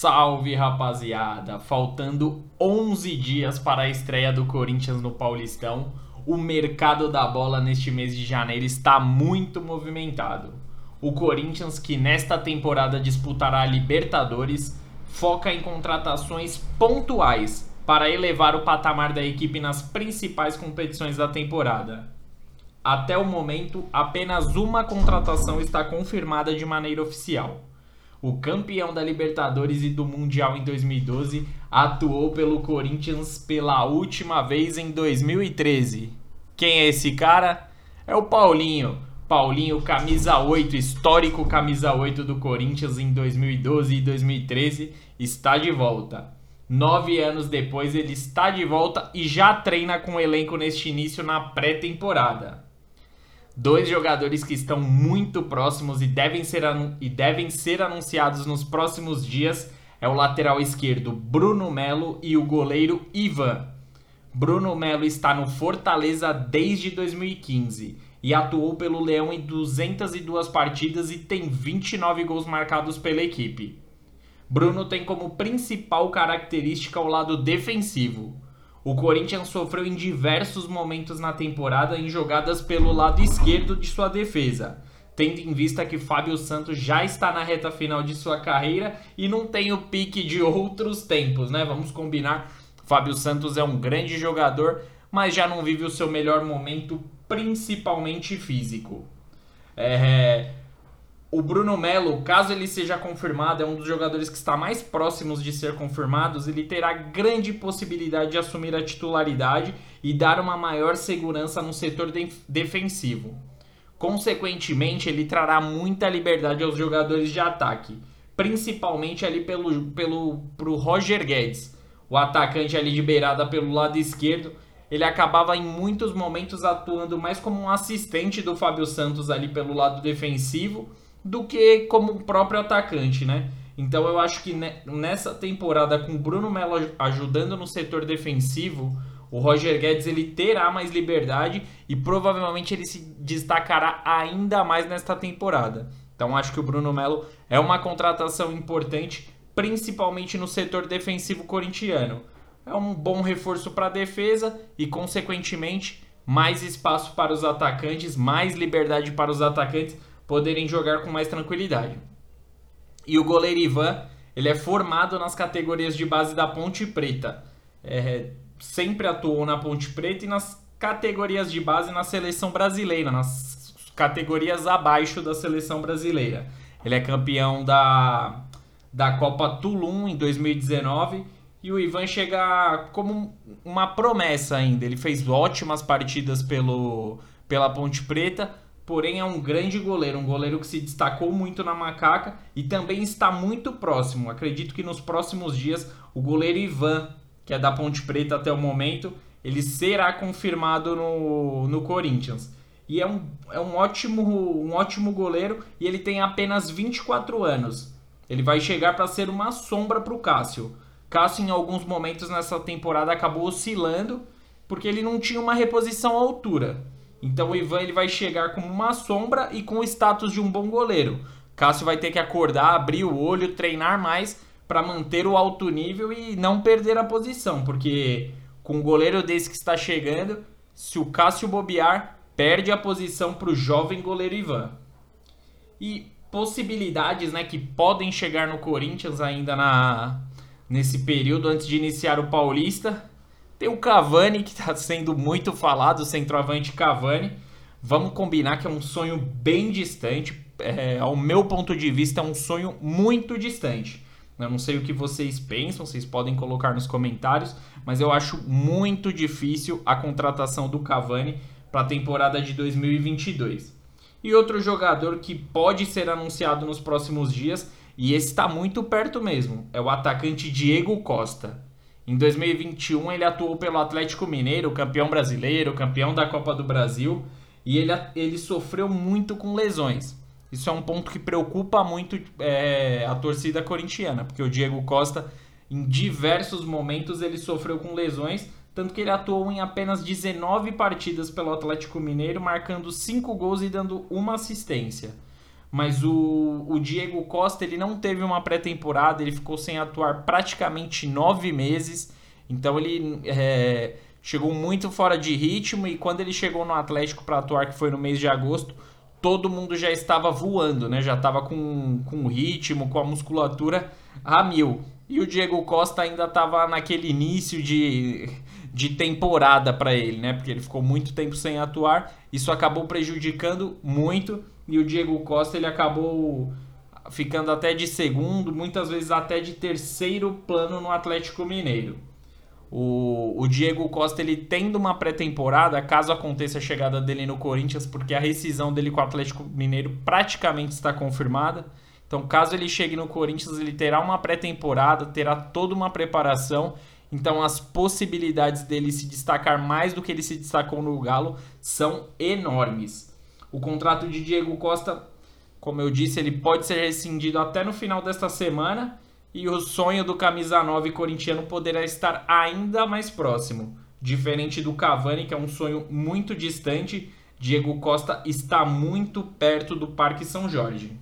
Salve rapaziada! Faltando 11 dias para a estreia do Corinthians no Paulistão, o mercado da bola neste mês de janeiro está muito movimentado. O Corinthians, que nesta temporada disputará a Libertadores, foca em contratações pontuais para elevar o patamar da equipe nas principais competições da temporada. Até o momento, apenas uma contratação está confirmada de maneira oficial o campeão da Libertadores e do Mundial em 2012, atuou pelo Corinthians pela última vez em 2013. Quem é esse cara? É o Paulinho. Paulinho, camisa 8, histórico camisa 8 do Corinthians em 2012 e 2013, está de volta. Nove anos depois, ele está de volta e já treina com o elenco neste início na pré-temporada. Dois jogadores que estão muito próximos e devem, ser e devem ser anunciados nos próximos dias é o lateral esquerdo Bruno Melo e o goleiro Ivan. Bruno Melo está no Fortaleza desde 2015 e atuou pelo Leão em 202 partidas e tem 29 gols marcados pela equipe. Bruno tem como principal característica o lado defensivo. O Corinthians sofreu em diversos momentos na temporada em jogadas pelo lado esquerdo de sua defesa, tendo em vista que Fábio Santos já está na reta final de sua carreira e não tem o pique de outros tempos, né? Vamos combinar. Fábio Santos é um grande jogador, mas já não vive o seu melhor momento, principalmente físico. É, o Bruno Melo, caso ele seja confirmado, é um dos jogadores que está mais próximos de ser confirmados, ele terá grande possibilidade de assumir a titularidade e dar uma maior segurança no setor de defensivo. Consequentemente, ele trará muita liberdade aos jogadores de ataque, principalmente ali pelo, pelo pro Roger Guedes, o atacante ali de beirada pelo lado esquerdo. Ele acabava em muitos momentos atuando mais como um assistente do Fábio Santos ali pelo lado defensivo do que como o próprio atacante, né? Então eu acho que nessa temporada com o Bruno Melo ajudando no setor defensivo, o Roger Guedes ele terá mais liberdade e provavelmente ele se destacará ainda mais nesta temporada. Então acho que o Bruno Melo é uma contratação importante, principalmente no setor defensivo corintiano. É um bom reforço para a defesa e consequentemente mais espaço para os atacantes, mais liberdade para os atacantes poderem jogar com mais tranquilidade. E o goleiro Ivan, ele é formado nas categorias de base da Ponte Preta. É, sempre atuou na Ponte Preta e nas categorias de base na seleção brasileira, nas categorias abaixo da seleção brasileira. Ele é campeão da, da Copa Tulum em 2019 e o Ivan chega como uma promessa ainda. Ele fez ótimas partidas pelo, pela Ponte Preta, porém é um grande goleiro, um goleiro que se destacou muito na macaca e também está muito próximo. Acredito que nos próximos dias o goleiro Ivan, que é da Ponte Preta até o momento, ele será confirmado no, no Corinthians. E é um, é um, ótimo, um ótimo goleiro e ele tem apenas 24 anos. Ele vai chegar para ser uma sombra para o Cássio. Cássio, em alguns momentos nessa temporada, acabou oscilando porque ele não tinha uma reposição à altura. Então o Ivan ele vai chegar como uma sombra e com o status de um bom goleiro. Cássio vai ter que acordar, abrir o olho, treinar mais para manter o alto nível e não perder a posição, porque com um goleiro desse que está chegando, se o Cássio bobear, perde a posição para o jovem goleiro Ivan. E possibilidades né, que podem chegar no Corinthians ainda na, nesse período antes de iniciar o Paulista tem o Cavani, que está sendo muito falado, o centroavante Cavani. Vamos combinar que é um sonho bem distante. É, ao meu ponto de vista, é um sonho muito distante. Eu não sei o que vocês pensam, vocês podem colocar nos comentários, mas eu acho muito difícil a contratação do Cavani para a temporada de 2022. E outro jogador que pode ser anunciado nos próximos dias, e esse está muito perto mesmo, é o atacante Diego Costa. Em 2021 ele atuou pelo Atlético Mineiro, campeão brasileiro, campeão da Copa do Brasil, e ele, ele sofreu muito com lesões. Isso é um ponto que preocupa muito é, a torcida corintiana, porque o Diego Costa, em diversos momentos, ele sofreu com lesões, tanto que ele atuou em apenas 19 partidas pelo Atlético Mineiro, marcando 5 gols e dando uma assistência. Mas o, o Diego Costa ele não teve uma pré-temporada, ele ficou sem atuar praticamente nove meses, então ele é, chegou muito fora de ritmo e quando ele chegou no Atlético para atuar, que foi no mês de agosto, todo mundo já estava voando, né? Já estava com, com ritmo, com a musculatura a mil. E o Diego Costa ainda estava naquele início de, de temporada para ele, né? Porque ele ficou muito tempo sem atuar. Isso acabou prejudicando muito e o Diego Costa ele acabou ficando até de segundo, muitas vezes até de terceiro plano no Atlético Mineiro. O, o Diego Costa ele tendo uma pré-temporada, caso aconteça a chegada dele no Corinthians, porque a rescisão dele com o Atlético Mineiro praticamente está confirmada. Então, caso ele chegue no Corinthians, ele terá uma pré-temporada, terá toda uma preparação. Então, as possibilidades dele se destacar mais do que ele se destacou no Galo são enormes. O contrato de Diego Costa, como eu disse, ele pode ser rescindido até no final desta semana e o sonho do camisa 9 corintiano poderá estar ainda mais próximo. Diferente do Cavani, que é um sonho muito distante, Diego Costa está muito perto do Parque São Jorge.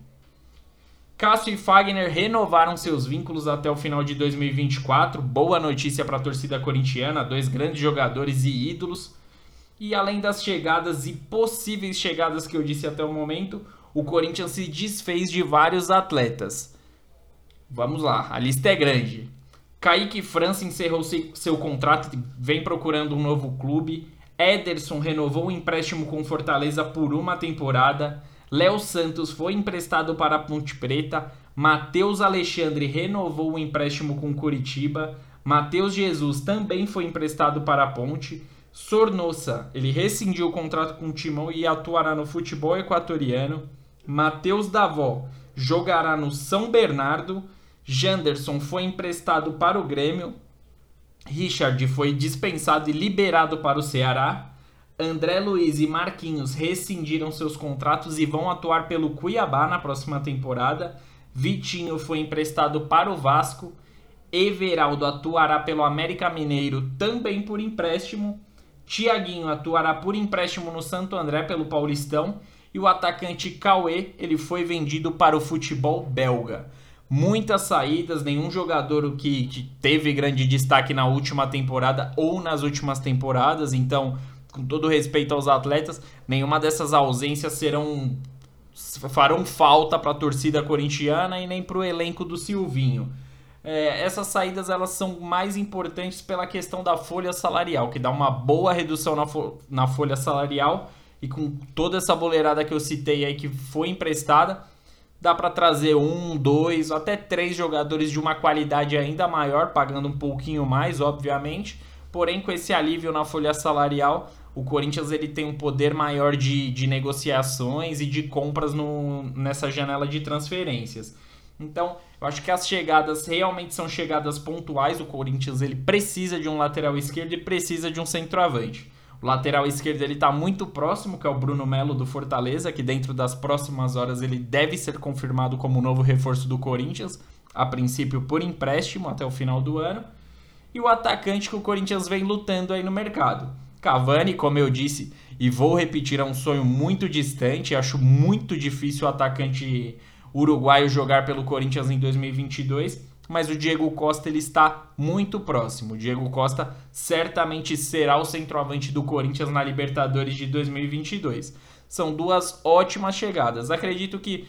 Cássio e Fagner renovaram seus vínculos até o final de 2024. Boa notícia para a torcida corintiana, dois grandes jogadores e ídolos. E além das chegadas e possíveis chegadas que eu disse até o momento, o Corinthians se desfez de vários atletas. Vamos lá, a lista é grande. Kaique França encerrou seu contrato e vem procurando um novo clube. Ederson renovou o empréstimo com Fortaleza por uma temporada. Léo Santos foi emprestado para a Ponte Preta. Matheus Alexandre renovou o empréstimo com Curitiba. Matheus Jesus também foi emprestado para a Ponte. Sornosa, ele rescindiu o contrato com o Timão e atuará no futebol equatoriano. Matheus Davó jogará no São Bernardo. Janderson foi emprestado para o Grêmio. Richard foi dispensado e liberado para o Ceará. André Luiz e Marquinhos rescindiram seus contratos e vão atuar pelo Cuiabá na próxima temporada. Vitinho foi emprestado para o Vasco. Everaldo atuará pelo América Mineiro também por empréstimo. Tiaguinho atuará por empréstimo no Santo André pelo Paulistão e o atacante Cauê ele foi vendido para o futebol belga. Muitas saídas, nenhum jogador que, que teve grande destaque na última temporada ou nas últimas temporadas, então, com todo respeito aos atletas, nenhuma dessas ausências serão farão falta para a torcida corintiana e nem para o elenco do Silvinho é, essas saídas elas são mais importantes pela questão da folha salarial, que dá uma boa redução na, fo na folha salarial e com toda essa boleirada que eu citei aí que foi emprestada, dá para trazer um, dois, até três jogadores de uma qualidade ainda maior, pagando um pouquinho mais, obviamente. Porém, com esse alívio na folha salarial, o Corinthians ele tem um poder maior de, de negociações e de compras no, nessa janela de transferências. Então, eu acho que as chegadas realmente são chegadas pontuais. O Corinthians ele precisa de um lateral esquerdo e precisa de um centroavante. O lateral esquerdo ele está muito próximo, que é o Bruno Melo do Fortaleza, que dentro das próximas horas ele deve ser confirmado como novo reforço do Corinthians, a princípio por empréstimo até o final do ano. E o atacante que o Corinthians vem lutando aí no mercado. Cavani, como eu disse, e vou repetir, é um sonho muito distante. Acho muito difícil o atacante uruguaio jogar pelo Corinthians em 2022, mas o Diego Costa ele está muito próximo. O Diego Costa certamente será o centroavante do Corinthians na Libertadores de 2022. São duas ótimas chegadas. Acredito que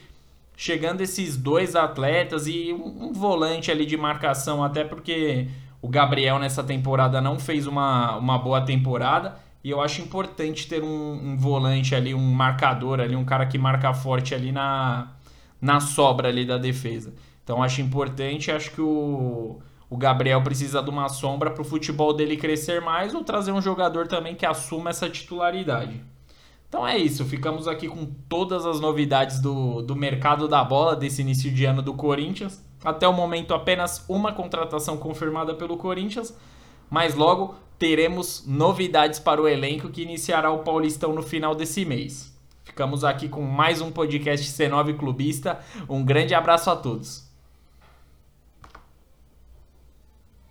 chegando esses dois atletas e um volante ali de marcação, até porque o Gabriel nessa temporada não fez uma, uma boa temporada. E eu acho importante ter um, um volante ali, um marcador ali, um cara que marca forte ali na, na sobra ali da defesa. Então acho importante, acho que o, o Gabriel precisa de uma sombra para o futebol dele crescer mais ou trazer um jogador também que assuma essa titularidade. Então é isso, ficamos aqui com todas as novidades do, do mercado da bola desse início de ano do Corinthians. Até o momento, apenas uma contratação confirmada pelo Corinthians, mas logo teremos novidades para o elenco que iniciará o Paulistão no final desse mês. Ficamos aqui com mais um podcast C9 Clubista. Um grande abraço a todos.